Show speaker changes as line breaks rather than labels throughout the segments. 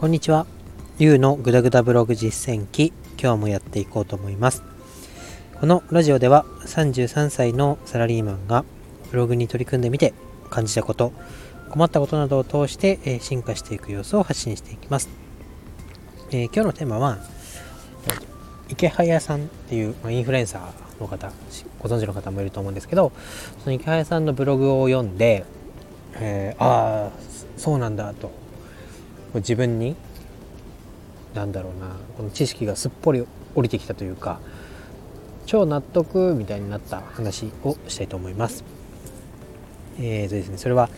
こんにちは。ゆうのぐだぐだブログ実践記、今日もやっていこうと思います。このラジオでは33歳のサラリーマンがブログに取り組んでみて感じたこと、困ったことなどを通して進化していく様子を発信していきます。えー、今日のテーマは、池早さんっていう、ま、インフルエンサーの方、ご存知の方もいると思うんですけど、その池早さんのブログを読んで、えー、ああ、そうなんだと自分になんだろうなこの知識がすっぽり降りてきたというか超納得みたいになった話をしたいと思います。えーとですね、それは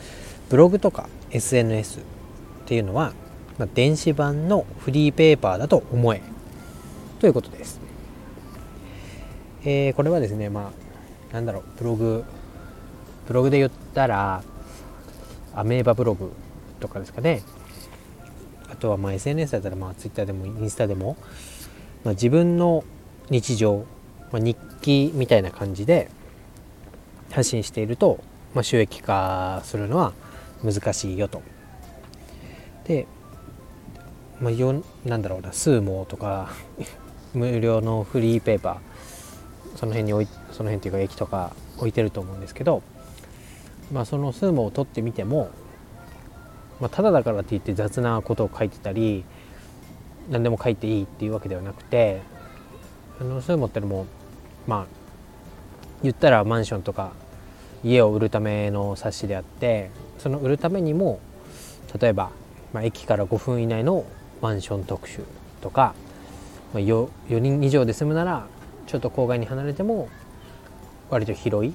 ブログとか SNS っていうのは、まあ、電子版のフリーペーパーだと思えということです。えー、これはですね、まあ、なんだろう、ブログ、ブログで言ったら、アメーバブログとかですかね、あとはまあ SNS だったらまあ Twitter でもインスタでも、まあ、自分の日常、まあ、日記みたいな感じで発信していると、まあ、収益化するのは難しいよと。で、まあ、よなんだろうな数モとか 無料のフリーペーパーその辺に置いその辺っていうか駅とか置いてると思うんですけど、まあ、その数モを取ってみてもまあ、ただだからって言って雑なことを書いてたり何でも書いていいっていうわけではなくてあのそういうのってのもまあ言ったらマンションとか家を売るための冊子であってその売るためにも例えば、まあ、駅から5分以内のマンション特集とか、まあ、4, 4人以上で住むならちょっと郊外に離れても割と広い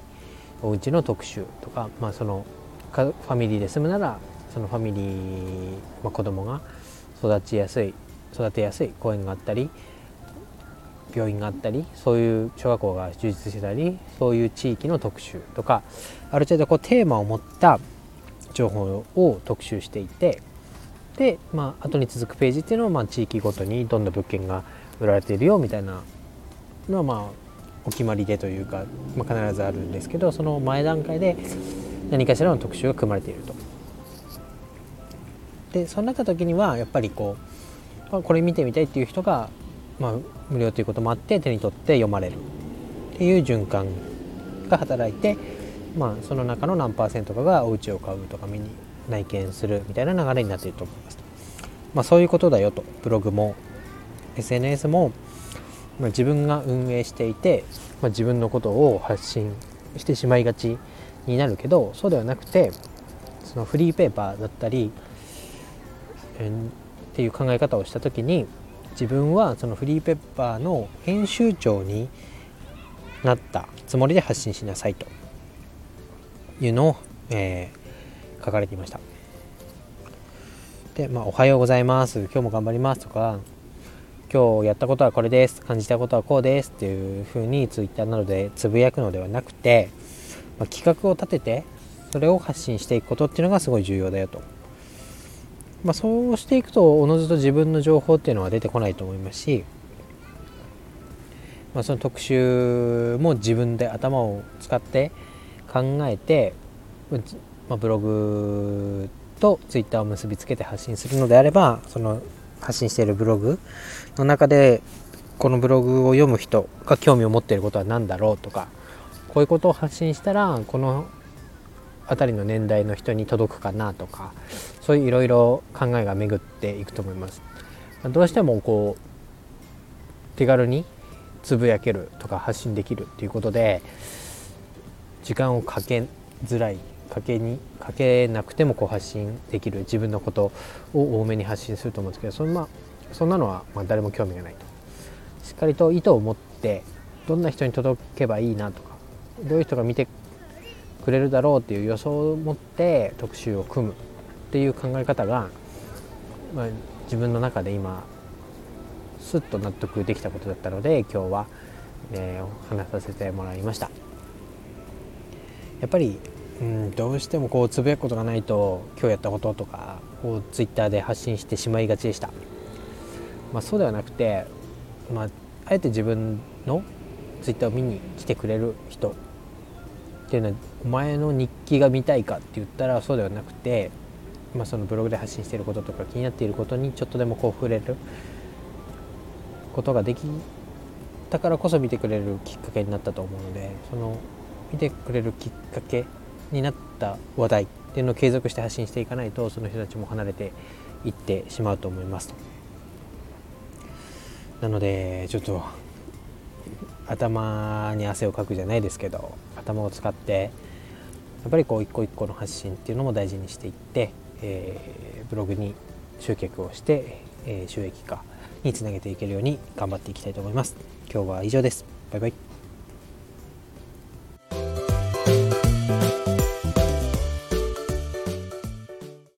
お家の特集とか、まあ、そのファミリーで住むならそのファミリー、まあ、子供が育ちやすい育てやすい公園があったり病院があったりそういう小学校が充実してたりそういう地域の特集とかある程度こうテーマを持った情報を特集していてで、まあ後に続くページっていうのは、まあ、地域ごとにどんな物件が売られているよみたいなのはまあお決まりでというか、まあ、必ずあるんですけどその前段階で何かしらの特集が組まれていると。でそうなった時にはやっぱりこう、まあ、これ見てみたいっていう人が、まあ、無料ということもあって手に取って読まれるっていう循環が働いて、まあ、その中の何パーセントかがお家を買うとか見に内見するみたいな流れになっていると思いますと。まあ、そういうことだよとブログも SNS も、まあ、自分が運営していて、まあ、自分のことを発信してしまいがちになるけどそうではなくてそのフリーペーパーだったりっていう考え方をした時に自分はそのフリーペッパーの編集長になったつもりで発信しなさいというのを、えー、書かれていました。で、まあ、おはようございます。今日も頑張りますとか、今日やったことはこれです。感じたことはこうですっていうふうに Twitter などでつぶやくのではなくて、まあ、企画を立てて、それを発信していくことっていうのがすごい重要だよと。まあ、そうしていくとおのずと自分の情報っていうのは出てこないと思いますし、まあ、その特集も自分で頭を使って考えて、まあ、ブログとツイッターを結びつけて発信するのであればその発信しているブログの中でこのブログを読む人が興味を持っていることは何だろうとかこういうことを発信したらこの辺りの年代の人に届くかなとかそういういろいろ考えが巡っていくと思います。どうしてもこう手軽につぶやけるとか発信できるっていうことで時間をかけづらいかけにかけなくてもこう発信できる自分のことを多めに発信すると思うんですけどそん,、まあ、そんなのはま誰も興味がないとしっかりと意図を持ってどんな人に届けばいいなとかどういう人が見てくれるだろうっていう予想を持って特集を組むっていう考え方が、まあ、自分の中で今すっと納得できたことだったので今日は、えー、話させてもらいました。やっぱり、うん、どうしてもこうつぶやくことがないと今日やったこととかをツイッターで発信してしまいがちでした、まあ、そうではなくて、まあ、あえて自分のツイッターを見に来てくれる人っていうのはお前の日記が見たいかって言ったらそうではなくてまあ、そのブログで発信していることとか気になっていることにちょっとでもこう触れることができたからこそ見てくれるきっかけになったと思うのでその見てくれるきっかけになった話題っていうのを継続して発信していかないとその人たちも離れていってしまうと思いますと。なのでちょっと頭に汗をかくじゃないですけど頭を使ってやっぱりこう一個一個の発信っていうのも大事にしていって、えー、ブログに集客をして、えー、収益化につなげていけるように頑張っていきたいと思います。今日は以上です。バイバイ。